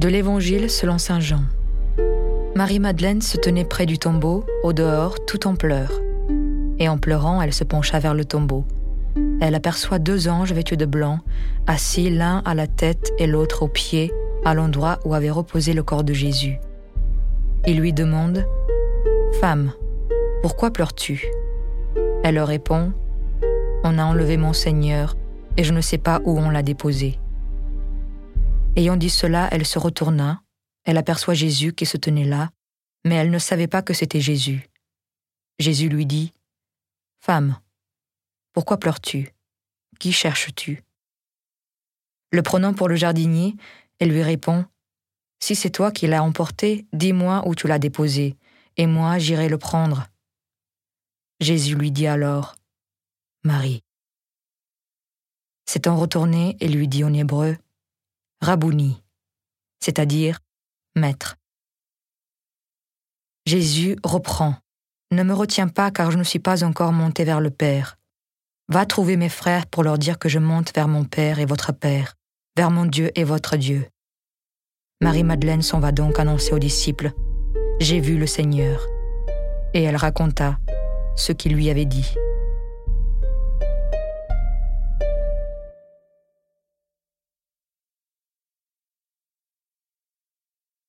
De l'Évangile selon Saint Jean. Marie-Madeleine se tenait près du tombeau, au dehors, tout en pleurs. Et en pleurant, elle se pencha vers le tombeau. Elle aperçoit deux anges vêtus de blanc, assis l'un à la tête et l'autre aux pieds, à l'endroit où avait reposé le corps de Jésus. Il lui demande Femme, pourquoi pleures-tu? Elle leur répond On a enlevé mon Seigneur, et je ne sais pas où on l'a déposé. Ayant dit cela, elle se retourna, elle aperçoit Jésus qui se tenait là, mais elle ne savait pas que c'était Jésus. Jésus lui dit, Femme, pourquoi pleures-tu? Qui cherches-tu? Le prenant pour le jardinier, elle lui répond, Si c'est toi qui l'as emporté, dis-moi où tu l'as déposé, et moi j'irai le prendre. Jésus lui dit alors, Marie. S'étant retourné et lui dit en hébreu, Rabouni, c'est-à-dire Maître. Jésus reprend. Ne me retiens pas car je ne suis pas encore monté vers le Père. Va trouver mes frères pour leur dire que je monte vers mon Père et votre Père, vers mon Dieu et votre Dieu. Marie-Madeleine s'en va donc annoncer aux disciples. J'ai vu le Seigneur. Et elle raconta ce qu'il lui avait dit.